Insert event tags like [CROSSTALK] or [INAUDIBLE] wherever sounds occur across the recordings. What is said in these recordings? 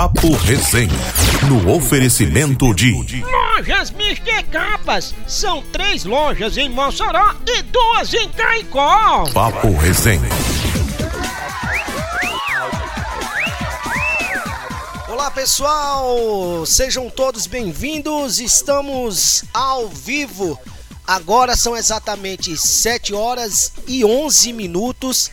Papo Resenha. No oferecimento de Lojas Mister Capas. São três lojas em Mossoró e duas em Caicó. Papo Resenha. Olá pessoal, sejam todos bem-vindos. Estamos ao vivo. Agora são exatamente 7 horas e 11 minutos,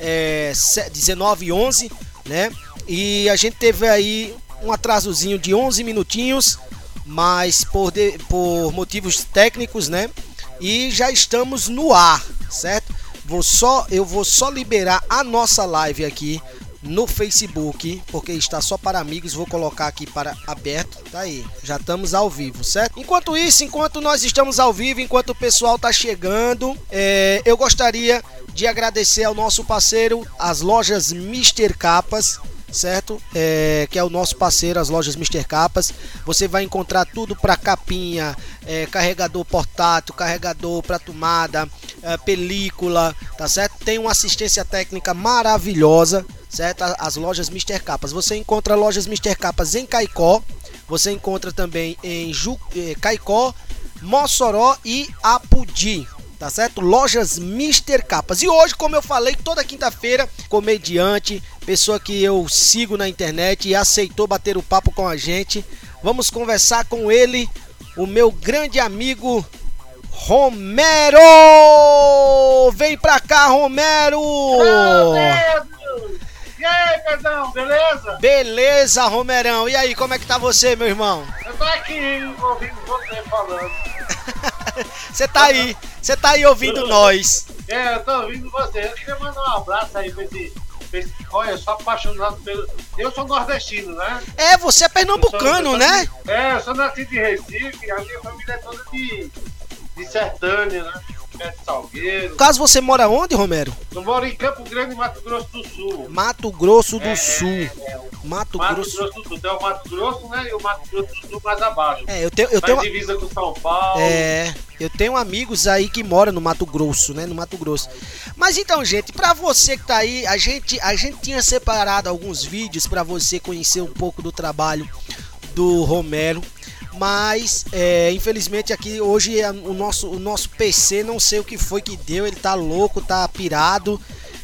é, 19 e 11, né? E a gente teve aí um atrasozinho de 11 minutinhos, mas por, de, por motivos técnicos, né? E já estamos no ar, certo? Vou só, eu vou só liberar a nossa live aqui no Facebook, porque está só para amigos, vou colocar aqui para aberto, tá aí, já estamos ao vivo, certo? Enquanto isso, enquanto nós estamos ao vivo, enquanto o pessoal tá chegando, é, eu gostaria de agradecer ao nosso parceiro, as lojas Mister Capas, certo? É, que é o nosso parceiro, as lojas Mister Capas. Você vai encontrar tudo para capinha, é, carregador portátil, carregador para tomada, é, película, tá certo? Tem uma assistência técnica maravilhosa, certo? As lojas Mister Capas. Você encontra lojas Mister Capas em Caicó, você encontra também em Ju, eh, Caicó, Mossoró e Apudi. Tá certo? Lojas Mister Capas. E hoje, como eu falei, toda quinta-feira, comediante, pessoa que eu sigo na internet e aceitou bater o papo com a gente. Vamos conversar com ele, o meu grande amigo Romero! Vem pra cá, Romero! E aí, Pedrão, beleza? Beleza, Romerão. E aí, como é que tá você, meu irmão? Eu tô aqui ouvindo você falando. [LAUGHS] Você tá aí, você tá aí ouvindo nós. É, eu tô ouvindo você. Eu queria mandar um abraço aí pra esse. Olha, eu sou apaixonado pelo. Eu sou nordestino, né? É, você é pernambucano, sou- né? É, eu sou nascido em Recife, a minha família é toda de, de sertânia, né? É de Salgueiro. No caso, você mora onde, Romero? Eu moro em Campo Grande, Mato Grosso do Sul. Mato Grosso do É, Sul. é, o Mato, Mato Grosso. Grosso do Sul. Tem o Mato Grosso, né? E o Mato Grosso do Sul mais abaixo. É, eu tenho, eu tenho, divisa com São Paulo. é, eu tenho amigos aí que moram no Mato Grosso, né? No Mato Grosso. Mas então, gente, pra você que tá aí, a gente, a gente tinha separado alguns vídeos pra você conhecer um pouco do trabalho do Romero. Mas, é, infelizmente, aqui hoje é o nosso, o nosso PC, não sei o que foi que deu. Ele tá louco, tá pirado.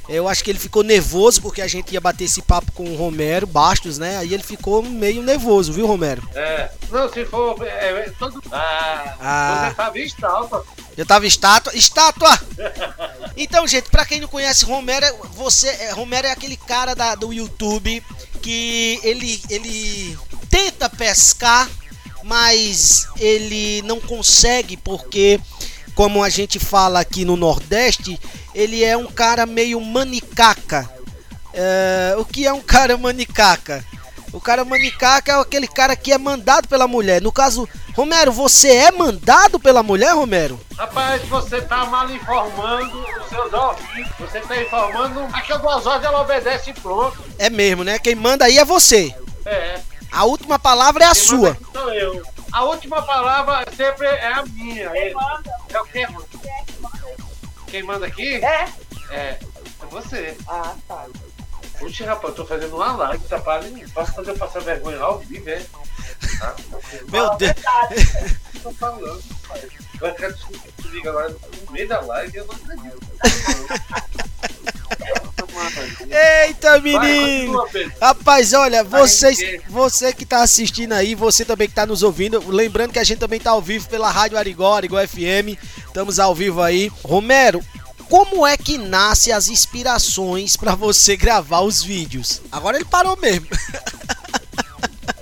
Eu acho que ele ficou nervoso porque a gente ia bater esse papo com o Romero Bastos, né? Aí ele ficou meio nervoso, viu, Romero? É. Não, se for. É, é, todo... Ah, Ah. você vista alta. Eu tava estátua. Estátua! Então, gente, pra quem não conhece Romero, você, é, Romero é aquele cara da, do YouTube que ele, ele tenta pescar, mas ele não consegue porque, como a gente fala aqui no Nordeste, ele é um cara meio manicaca. É, o que é um cara manicaca? O cara manicaca é aquele cara que é mandado pela mulher. No caso, Romero, você é mandado pela mulher, Romero? Rapaz, você tá mal informando os seus ouvintes. Você tá informando. Aqui é duas horas ela obedece e pronto. É mesmo, né? Quem manda aí é você. É. A última palavra é a Quem sua. manda aqui Sou eu. A última palavra sempre é a minha. É, é o quê, mano? Quem manda aqui? É? É. É você. Ah, tá. Puxa, rapaz, eu tô fazendo uma live, tá para Posso fazer eu passar vergonha ao vivo, é? Tá? Meu Deus. tô falando, rapaz. Eu quero desculpa que tu liga agora no meio da live e eu não acredito. [LAUGHS] Eita, menino! Pedro. Rapaz, olha, vocês, você que tá assistindo aí, você também que tá nos ouvindo, lembrando que a gente também tá ao vivo pela Rádio Arigó, Arigó FM, estamos ao vivo aí. Romero, como é que nasce as inspirações pra você gravar os vídeos? Agora ele parou mesmo.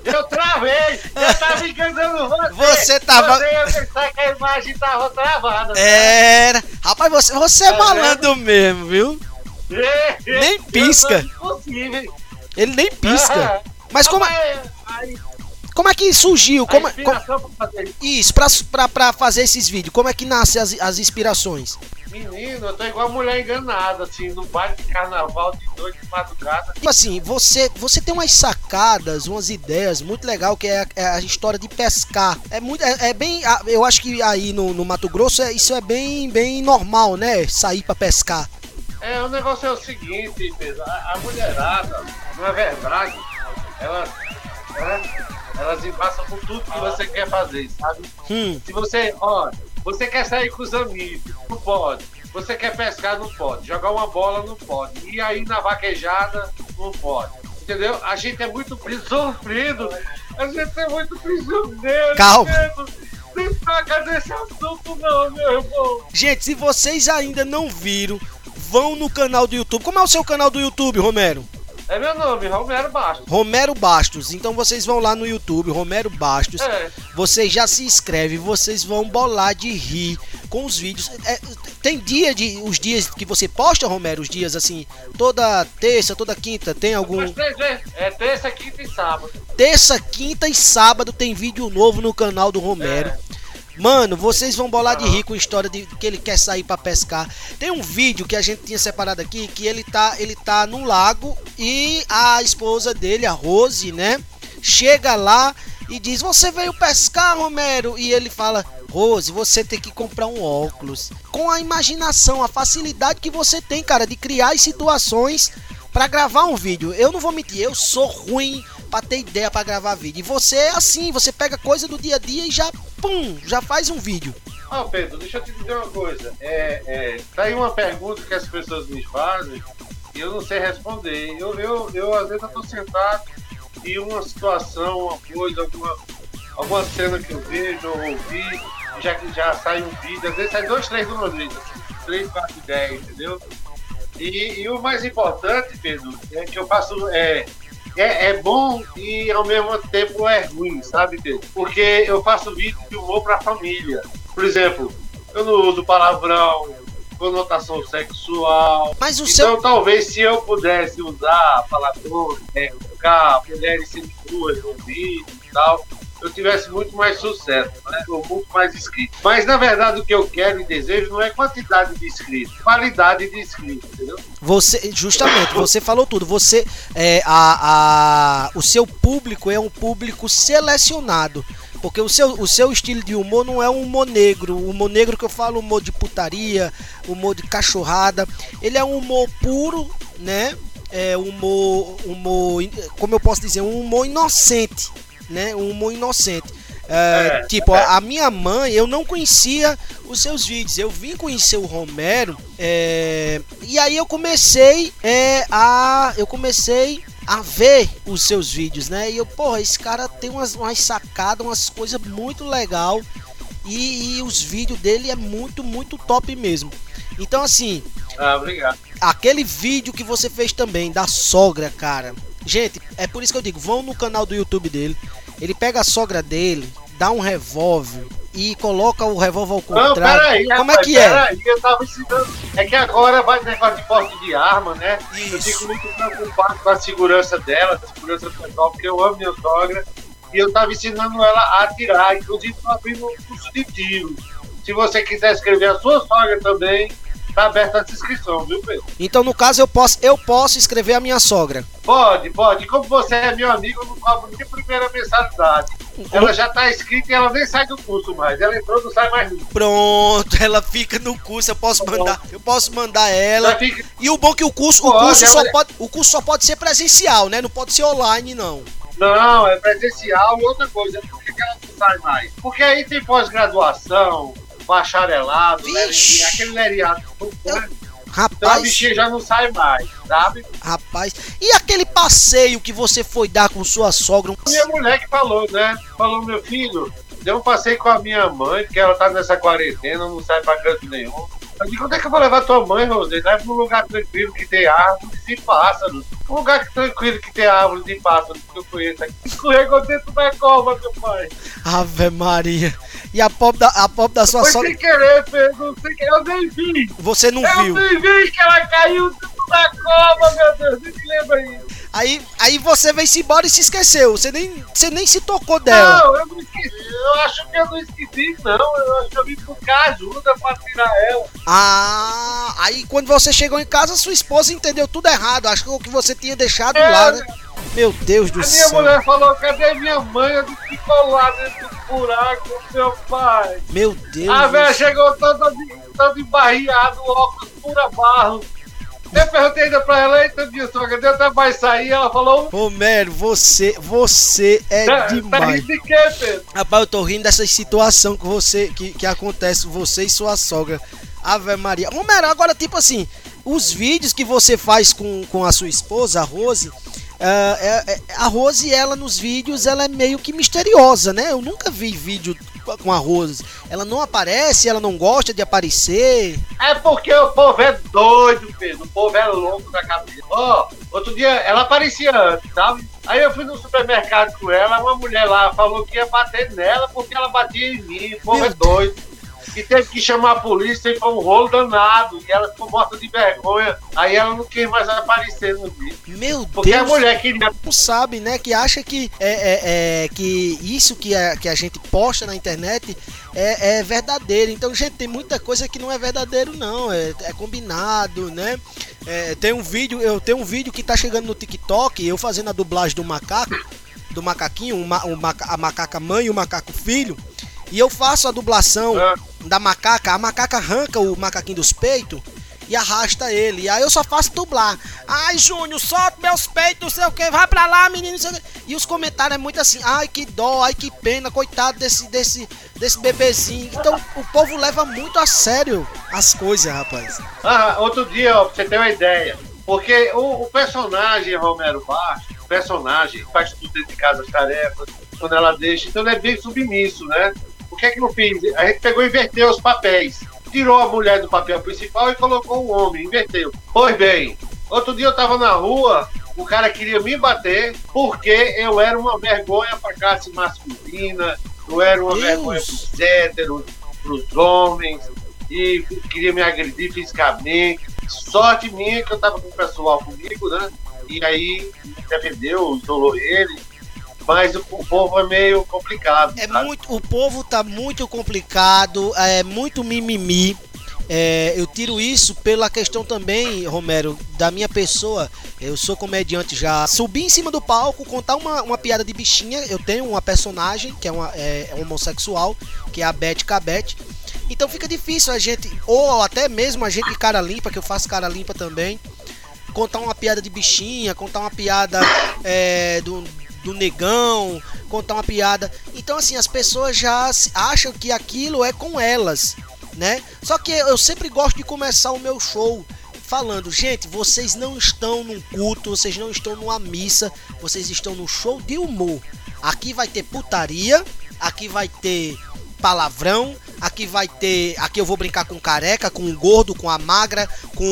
Eu travei! Eu [LAUGHS] tava enganando você! Você tava- Você ia pensar que a imagem tava travada. Era. Rapaz, você, você é Tá malandro mesmo, viu? [LAUGHS] Nem pisca. Ele nem pisca. Mas como, é- como é que surgiu? a Como, é- como- isso. pra, pra, pra fazer esses vídeos, como é que nascem as, as inspirações? Menino, eu tô igual mulher enganada, assim, no baile de carnaval de noite de madrugada. Tipo assim, você, você tem umas sacadas, umas ideias muito legal que é a, é a história de pescar. É muito, é, é bem, eu acho que aí no, no Mato Grosso é- isso é bem, bem normal, né? Sair pra pescar. É, o negócio é o seguinte, a, a mulherada, na verdade, elas, elas, elas embaçam com tudo que você quer fazer, sabe? Hum. Se você, ó, você quer sair com os amigos, não pode. Você quer pescar, não pode. Jogar uma bola, não pode. E aí na vaquejada, não pode. Entendeu? A gente é muito sofrido. A gente é muito prisioneiro. Calma. Não toca nesse assunto, não, meu irmão. Gente, se vocês ainda não viram, vão no canal do YouTube. Como é o seu canal do YouTube, Romero? É meu nome, Romero Bastos. Romero Bastos. Então vocês vão lá no YouTube, Romero Bastos. É. Vocês já se inscrevem, vocês vão bolar de rir com os vídeos. É, tem dia de. Os dias que você posta, Romero, os dias assim, toda terça, toda quinta, tem algum. É terça, quinta e sábado. Terça, quinta e sábado tem vídeo novo no canal do Romero. É. Mano, vocês vão bolar de rir com a história de que ele quer sair pra pescar. Tem um vídeo que a gente tinha separado aqui que ele tá, ele tá no lago e a esposa dele, a Rose, né, chega lá e diz: "Você veio pescar, Romero?" E ele fala: "Rose, você tem que comprar um óculos". Com a imaginação, a facilidade que você tem, cara, de criar as situações pra gravar um vídeo. Eu não vou mentir, eu sou ruim pra ter ideia pra gravar vídeo. E você é assim, você pega coisa do dia a dia e já, pum, já faz um vídeo. Ó, Pedro, deixa eu te dizer uma coisa. É, é, tá aí uma pergunta que as pessoas me fazem e eu não sei responder. Eu, eu, eu às vezes, eu tô sentado e uma situação, uma coisa, alguma, alguma cena que eu vejo ou ouvi, já já sai um vídeo, às vezes sai dois, três uma vez, assim, três, quatro ideias, entendeu? E, e o mais importante, Pedro, é que eu faço. É, é, é bom e ao mesmo tempo é ruim, sabe? Porque eu faço vídeo de humor pra família. Por exemplo, eu não uso palavrão, conotação sexual. Mas o então, seu. talvez se eu pudesse usar palavrões, é, colocar mulheres seminuas no vídeo e tal, eu tivesse muito mais sucesso, né? ou muito mais inscritos. Mas na verdade o que eu quero e desejo não é quantidade de inscritos, qualidade de inscritos, entendeu? Você, justamente, você falou tudo. Você, é, a, a, o seu público é um público selecionado. Porque o seu, o seu estilo de humor não é um humor negro. O humor negro que eu falo, humor de putaria, humor de cachorrada. Ele é um humor puro, né? É um humor, humor, como eu posso dizer, um humor inocente, né? Um humor inocente. É, É, tipo, é. a minha mãe, eu não conhecia os seus vídeos. Eu vim conhecer o Romero é, e aí eu comecei é, a, eu comecei a ver os seus vídeos, né? E eu, porra, esse cara tem umas, umas sacadas, umas coisas muito legal e, e os vídeos dele é muito, muito top mesmo. Então, assim, Ah, obrigado. aquele vídeo que você fez também da sogra, cara. Gente, é por isso que eu digo, vão no canal do YouTube dele. Ele pega a sogra dele, dá um revólver e coloca o revólver ao Não, contrário. peraí, Como rapaz, é que é? Eu tava ensinando. É que agora vai negócio de porte de arma, né? Eu Isso. fico muito preocupado com a segurança dela, a segurança pessoal, porque eu amo minha sogra. E eu tava ensinando ela a atirar, inclusive tô abrindo um curso de tiro. Se você quiser escrever a sua sogra também, tá aberta a inscrição, viu, Pedro? Então, no caso, eu posso, eu posso escrever a minha sogra. Pode, pode. Como você é meu amigo, eu não cobro nem primeira mensalidade. Ela já tá inscrita e ela nem sai do curso mais. Ela entrou, não sai mais nunca. Pronto, ela fica no curso, eu posso mandar, eu posso mandar ela. Fica... E o bom é que o curso, o Pode, curso só pode, o curso só pode ser presencial, né? Não pode ser online, não. Não, é presencial e outra coisa, por que ela não sai mais? Porque aí tem pós-graduação, bacharelado, Vixe. né, aquele leriado. Então a Rapaz, bichinha já não sai mais, sabe? rapaz. E aquele passeio que você foi dar com sua sogra? Minha mulher que falou, né? Falou, meu filho, deu um passeio com a minha mãe, porque ela tá nessa quarentena, não sai pra canto nenhum. Eu digo, onde é que eu vou levar tua mãe, Rosê? Leva num lugar tranquilo que tem árvore e pássaros. Um lugar tranquilo que tem árvore e pássaros que eu conheço aqui. Escorregou dentro da cova, meu pai. Ave Maria. E a pobre da, a pobre da sua sogra, sem querer, Pedro. Sem querer. Eu nem vi. você não Eu viu. nem vi que ela caiu da cova, meu Deus. Nem me lembra isso. Aí, aí você veio-se embora e se esqueceu. Você nem, você nem se tocou dela. Não, eu não esqueci. Eu acho que eu não esqueci, não. Eu acho que eu vim buscar ajuda pra tirar ela. Ah, aí quando você chegou em casa, sua esposa entendeu tudo errado. Acho que o que você tinha deixado É, lá, né? Meu Deus do A minha céu. mulher falou, cadê minha mãe? Eu disse que lá dentro do buraco meu pai. Meu Deus. A velha chegou toda, de- toda embarriada, o óculos pura barro. Eu perguntei ainda pra ela, eita, Dilson, cadê até vai sair? Ela falou. Romero, você, você é Tá, tá demais. rindo de quê, Pedro? Rapaz, eu tô rindo dessa situação que você que, que acontece você e sua sogra. Ave Maria. Romero, agora tipo assim, os vídeos que você faz com, com a sua esposa, a Rose, a Rose, ela nos vídeos, ela é meio que misteriosa, né? Eu nunca vi vídeo com a Rose. Ela não aparece, ela não gosta de aparecer. É porque o povo é doido, Pedro. O povo é louco da cabeça. Ó, outro dia ela aparecia antes, sabe? Aí eu fui no supermercado com ela, uma mulher lá falou que ia bater nela porque ela batia em mim. O povo Meu é doido. E teve que chamar a polícia e foi um rolo danado. E ela ficou morta de vergonha. Aí ela não quis mais aparecer no vídeo. Meu Porque a Deus. mulher queria. não sabe, né? Que acha que é, é- é- que isso que a, que a gente posta na internet é, é verdadeiro. Então, gente, tem muita coisa que não é verdadeiro, não. É, é combinado, né? É, tem um vídeo, eu tenho um vídeo que tá chegando no TikTok, eu fazendo a dublagem do macaco, do macaquinho, o ma- o maca- a macaca mãe e o macaco filho. E eu faço a dublação Ah. da macaca, a macaca arranca o macaquinho dos peitos e arrasta ele. E aí eu só faço dublar. Ai, Júnior, solta meus peitos, não sei o que, vai pra lá, menino, não sei o quê. E os comentários é muito assim, ai, que dó, ai, que pena, coitado desse, desse, desse bebezinho. Então o povo leva muito a sério as coisas, rapaz. Ah, outro dia, ó, pra você ter uma ideia. Porque o, o personagem Romero Baixo, o personagem faz tudo dentro de casa, as tarefas, quando ela deixa, então ele é bem submisso, né? O que é que eu fiz? A gente pegou e inverteu os papéis. Tirou a mulher do papel principal e colocou o homem, inverteu. Pois bem, outro dia eu tava na rua, o cara queria me bater porque eu era uma vergonha pra classe masculina, eu era uma Deus. vergonha pros héteros, pros homens, e queria me agredir fisicamente. Sorte minha que eu tava com o pessoal comigo, né? E aí me defendeu, isolou ele. Mas o, o povo é meio complicado. É sabe? muito, o povo tá muito complicado, é muito mimimi. É, eu tiro isso pela questão também, Romero, da minha pessoa. Eu sou comediante já. Subir em cima do palco, contar uma, uma piada de bichinha. Eu tenho uma personagem que é, uma, é, é homossexual, que é a Beth Cabete. Então fica difícil a gente, ou até mesmo a gente de cara limpa, que eu faço cara limpa também, contar uma piada de bichinha, contar uma piada é, do, do negão, contar uma piada. Então, assim, as pessoas já acham que aquilo é com elas, né? Só que eu sempre gosto de começar o meu show falando, gente, vocês não estão num culto, vocês não estão numa missa, vocês estão no show de humor. Aqui vai ter putaria, aqui vai ter palavrão, aqui vai ter, aqui eu vou brincar com o careca, com o gordo, com a magra, com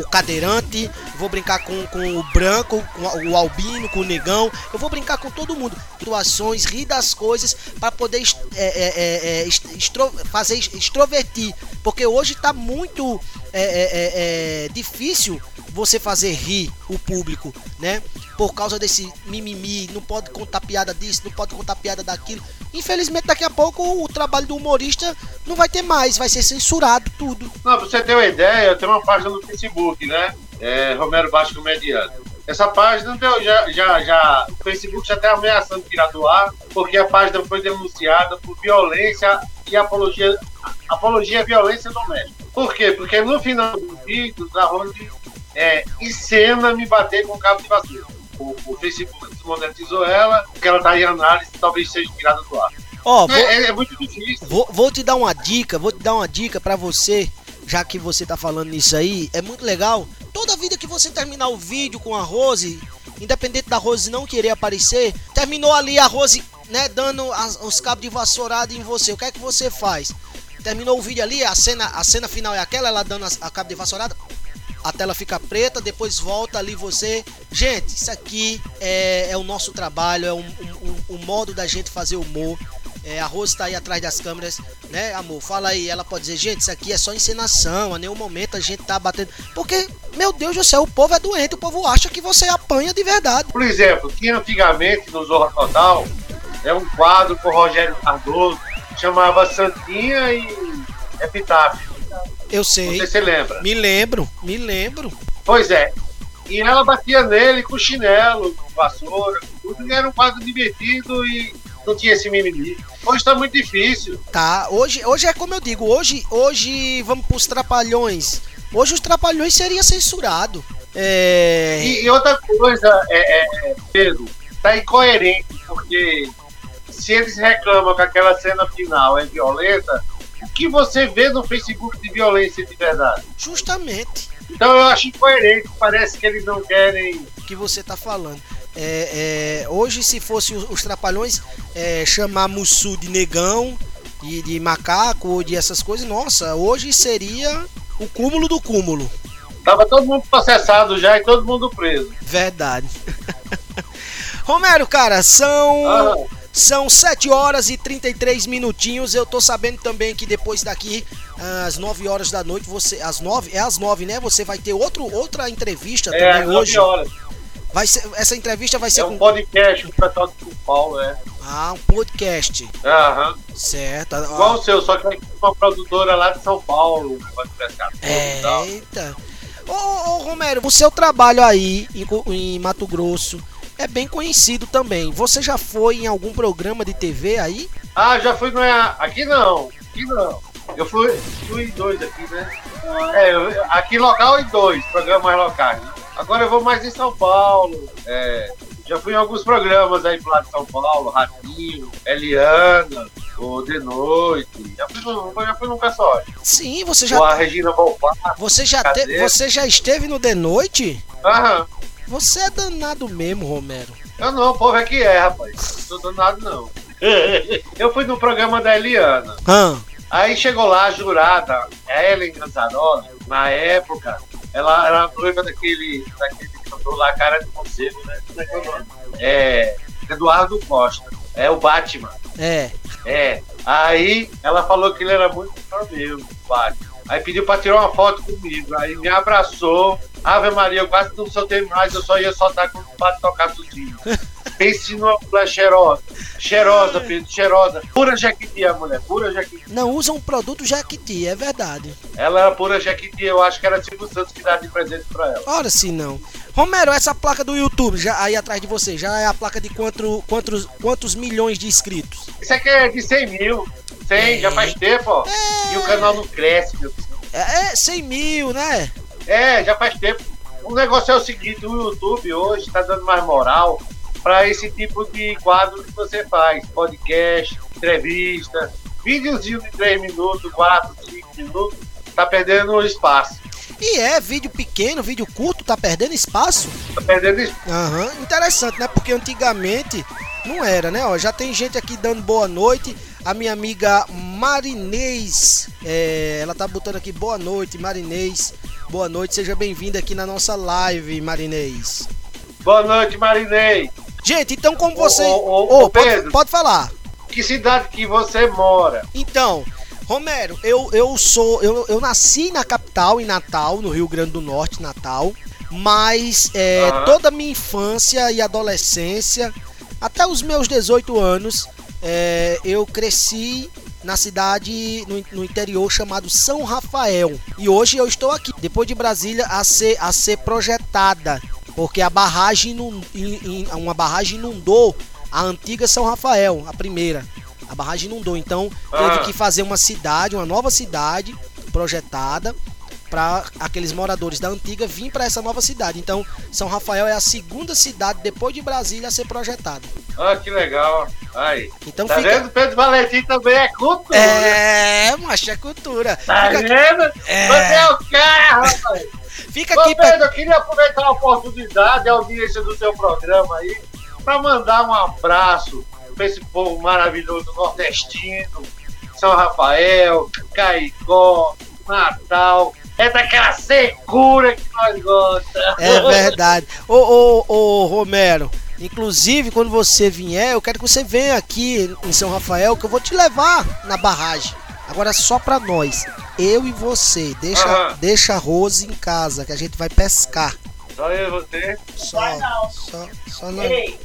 o cadeirante, vou brincar com, com o branco, com o albino, com o negão, eu vou brincar com todo mundo. Situações, rir das coisas para poder é, é, é, é, est- extro- fazer extrovertir, porque hoje tá muito é, é, difícil você fazer rir o público, né? Por causa desse mimimi, não pode contar piada disso, não pode contar piada daquilo. Infelizmente, daqui a pouco o trabalho do humorista não vai ter mais, vai ser censurado tudo. Não, pra você ter uma ideia, tenho uma página no Facebook, né? É, Romero Baixo Comediante. Essa página deu- já, já, já. O Facebook já está ameaçando tirar do ar, porque a página foi denunciada por violência e apologia, apologia à violência doméstica. Por quê? Porque no final do vídeo, da onde é, encena me bater com cabo de vassoura. O, o Facebook desmonetizou ela, porque ela está em análise, talvez seja tirada do ar. Ó, vou, É, é- muito difícil. vou, vou te dar uma dica, vou te dar uma dica pra você, já que você tá falando nisso aí, é muito legal. Toda vida que você terminar o vídeo com a Rose, independente da Rose não querer aparecer, terminou ali a Rose, né, dando as- os cabos de vassourada em você. O que é que você faz? Terminou o vídeo ali, a cena, a cena final é aquela, ela dando as- a cabo de vassourada, a tela fica preta, depois volta ali você. Gente, isso aqui é, é o nosso trabalho, é um, um- um- um modo da gente fazer humor. É, a Rose tá aí atrás das câmeras, né, amor? Fala aí, ela pode dizer, gente, isso aqui é só encenação, a nenhum momento a gente tá batendo. Porque, meu Deus do céu, o povo é doente, o povo acha que você apanha de verdade. Por exemplo, tinha antigamente no Zorra Total, é um quadro com o Rogério Cardoso, chamava Santinha e Epitáfio. Eu Não sei. sei se você lembra. Me lembro, me lembro. Pois é. E ela batia nele com chinelo, com vassoura, com tudo, e era um quadro divertido e não tinha esse mimimi. Hoje tá muito difícil. Tá, hoje, hoje é como eu digo, hoje, hoje vamos pros trapalhões. Hoje os Trapalhões seria censurado. É... E, e outra coisa, é, é, Pedro, tá incoerente, porque se eles reclamam que aquela cena final é violenta, o que você vê no Facebook de violência de verdade? Justamente. Então eu acho incoerente, parece que eles não querem. O que você tá falando. É, é, hoje, se fosse os, os Trapalhões, é, chamar Mussu de negão, de, de macaco ou de essas coisas, nossa, hoje seria o cúmulo do cúmulo. Tava todo mundo processado já e todo mundo preso. Verdade. [LAUGHS] Romero, cara, são. Ah, São 7 horas e 33 minutinhos. Eu tô sabendo também que depois daqui, às 9 horas da noite, você. Às 9, é às 9, né? Você vai ter outro, outra entrevista é, também às hoje. 9 horas. Vai ser, essa entrevista vai ser É com. um podcast do pessoal de São Paulo, é. Ah, um podcast. Aham. Certo. ó. Igual o seu, só que é uma produtora lá de São Paulo, pode pescar. Eita. Ô, ô, Romero, o seu trabalho aí em, em Mato Grosso é bem conhecido também. Você já foi em algum programa de TV aí? Ah, já fui no. Aqui não, aqui não. Eu fui, fui em dois aqui, né? É, aqui local e dois, programas locais. né? Agora eu vou mais em São Paulo. é, já fui em alguns programas aí pro lado de São Paulo, Ratinho, Eliana, o De Noite. Já fui no, já fui no pessoal. Sim, você Com a já, Regina Volpar. você já, te- você já esteve no The Noite? Aham. Você é danado mesmo, Romero. Eu não, o povo é que é, rapaz. Não tô danado, não. [LAUGHS] Eu fui no programa da Eliana. Hã? Aí chegou lá a jurada, a Ellen Ganzaroli, na época, ela era noiva daquele, daquele cantor lá, cara de conselho, né? Como é que é o nome? É, Eduardo Costa. É o Batman. É. É. Aí ela falou que ele era muito fã meu, o Batman. Aí pediu pra tirar uma foto comigo. Aí me abraçou. Ave Maria, eu quase não soltei mais, eu só ia soltar quando o Pato tocar tudinho. Pense numa mulher cheirosa. Cheirosa, Pedro, cheirosa. Pura Jequiti, a mulher, pura Jequiti. Não usa um produto Jequiti, é verdade. Ela era pura Jequiti, eu acho que era Silvio Santos que dá de presente pra ela. Ora se não. Romero, essa placa do YouTube já aí atrás de você, já é a placa de quanto, quantos, quantos milhões de inscritos? Isso aqui é de 100 mil. 100, já faz tempo, ó. E o canal não cresce, meu filho. É, é 100 mil, né? É, já faz tempo. O negócio é o seguinte, o YouTube hoje tá dando mais moral para esse tipo de quadro que você faz. Podcast, entrevista, videozinho de 3 minutos, 4, 5 minutos, tá perdendo espaço. E é vídeo pequeno, vídeo curto, tá perdendo espaço? Tá perdendo espaço. Aham, interessante, né? Porque antigamente não era, né? Ó, já tem gente aqui dando boa noite. A minha amiga Marinês, é, ela tá botando aqui boa noite, Marinês. Boa noite, seja bem-vinda aqui na nossa live, Marinês. Boa noite, Marinei. Gente, então como você. Ô, ô, ô, ô, pode, Pedro. pode falar. Que cidade que você mora? Então, Romero, eu, eu sou. Eu, eu nasci na capital, em Natal, no Rio Grande do Norte, Natal. Mas é, Aham. toda a minha infância e adolescência, até os meus 18 anos, é, eu cresci na cidade no, no interior chamado São Rafael. E hoje eu estou aqui, depois de Brasília, a ser, a ser projetada. Porque a barragem, inun- in- in- uma barragem inundou a antiga São Rafael, a primeira. A barragem inundou, então teve Ah. que fazer uma cidade, uma nova cidade projetada para aqueles moradores da antiga vir para essa nova cidade. Então, São Rafael é a segunda cidade depois de Brasília a ser projetada. Ah, que legal. Aí. Então Tá fica vendo? Pedro Valentim também é cultura. É, macho, é cultura. Tá Fica, vendo? É. Você é o cara, rapaz. Fica Ô, aqui pra... Pedro, eu queria aproveitar a oportunidade, a audiência do seu programa aí, para mandar um abraço para esse povo maravilhoso nordestino, São Rafael, Caicó, Natal. É daquela secura que nós gostamos. É verdade. Ô, ô, ô, Romero, inclusive quando você vier, eu quero que você venha aqui em São Rafael, que eu vou te levar na barragem. Agora só pra nós, eu e você. Deixa, Aham. deixa a Rose em casa, que a gente vai pescar. Só eu e você. Só, só, só, nós, Ei,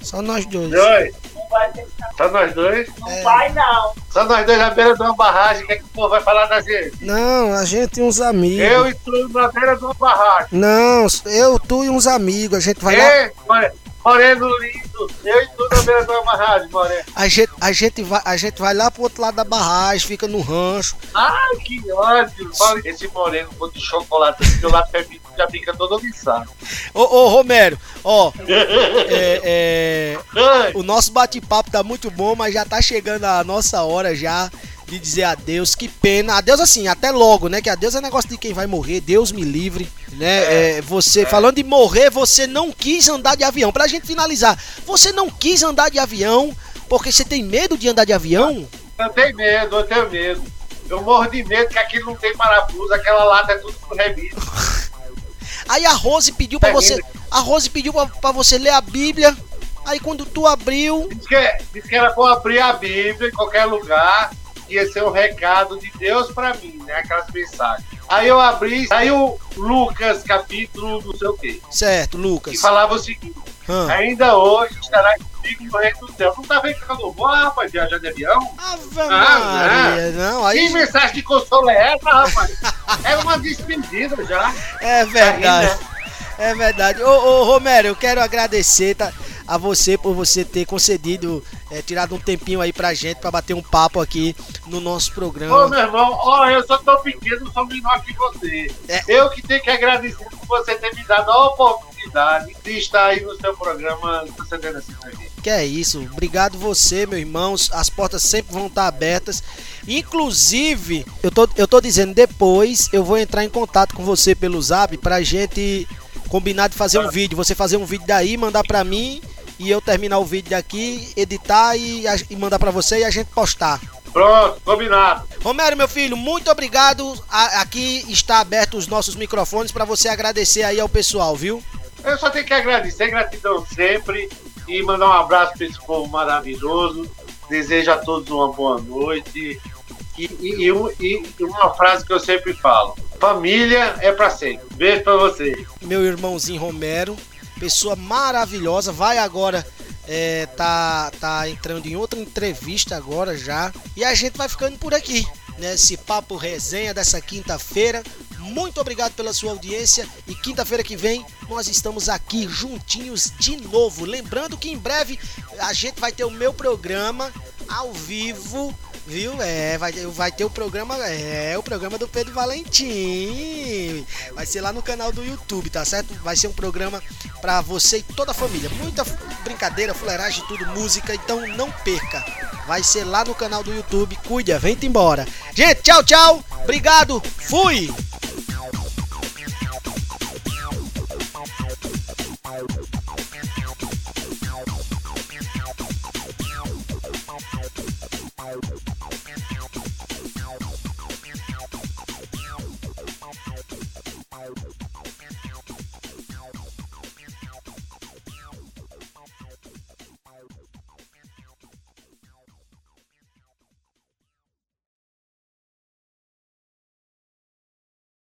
só nós dois. Dois. não vai deixar, Só nós dois. não É. vai não. Só nós dois na beira de uma barragem. O que, é que o povo vai falar da gente? Não, a gente tem uns amigos. Eu e tu na beira de uma barragem. Não, eu, tu e uns amigos, a gente vai lá. Ei, olha, Moreno lindo, eu e tu na beira da barragem, Moreno. A gente, a, gente vai, a gente vai lá pro outro lado da barragem, fica no rancho. Ai, que ódio. Esse Moreno com de chocolate, porque o lado feminino já fica todo liçado. Ô, ô, Romero, ó, [LAUGHS] é, é, o nosso bate-papo tá muito bom, mas já tá chegando a nossa hora já de dizer adeus. Que pena. Adeus assim, até logo, né? Que adeus é negócio de quem vai morrer. Deus me livre, né? É, é você, é. falando de morrer, você não quis andar de avião. Pra gente finalizar, você não quis andar de avião porque você tem medo de andar de avião? Eu tenho medo, eu tenho medo. Eu morro de medo que aqui não tem parafuso, aquela lata é tudo por revista. [LAUGHS] Aí a Rose pediu para você, a Rose pediu para você ler a Bíblia. Aí quando tu abriu, disse que, disse que era para abrir a Bíblia em qualquer lugar ia ser um recado de Deus para mim, né? Aquelas mensagens. Aí eu abri, saiu Lucas, capítulo não sei o quê. Certo, Lucas. E falava o seguinte: hum. ainda hoje estará comigo no reino do céu. Não tá vendo que eu vou, ah, rapaz, viajar de avião? Ave ah, Maria, não. não. Aí... Que mensagem de consolo é essa, rapaz? é uma despedida já. É verdade. Aí, né? É verdade. Ô, ô, Romero, eu quero agradecer, tá? A você por você ter concedido, é, tirado um tempinho aí pra gente, pra bater um papo aqui no nosso programa. Ô, meu irmão, ó, eu sou tão pequeno, sou menor que você. É. Eu que tenho que agradecer por você ter me dado a oportunidade de estar aí no seu programa concedendo essa entrevista. Que é isso, obrigado você, meu irmão. As portas sempre vão estar abertas. Inclusive, eu tô, eu tô dizendo, depois eu vou entrar em contato com você pelo zap pra gente combinar de fazer um vídeo. Você fazer um vídeo daí, mandar pra mim e eu terminar o vídeo daqui, editar e, e mandar para você e a gente postar. Pronto, combinado. Romero, meu filho, muito obrigado. A, aqui está aberto os nossos microfones para você agradecer aí ao pessoal, viu? Eu só tenho que agradecer, gratidão sempre e mandar um abraço para esse povo maravilhoso. Desejo a todos uma boa noite. E, e, e, e uma frase que eu sempre falo: família é para sempre. Beijo para você. Meu irmãozinho Romero, pessoa maravilhosa, vai agora é, tá, tá entrando em outra entrevista agora já. E a gente vai ficando por aqui, nesse papo resenha dessa quinta-feira. Muito obrigado pela sua audiência e quinta-feira que vem nós estamos aqui juntinhos de novo. Lembrando que em breve a gente vai ter o meu programa ao vivo Viu? É, vai, vai ter o programa. É, o programa do Pedro Valentim. Vai ser lá no canal do YouTube, tá certo? Vai ser um programa pra você e toda a família. Muita brincadeira, fuleiragem, tudo, música. Então não perca. Vai ser lá no canal do YouTube. Cuida, vem embora. Gente, tchau, tchau. Obrigado. Fui.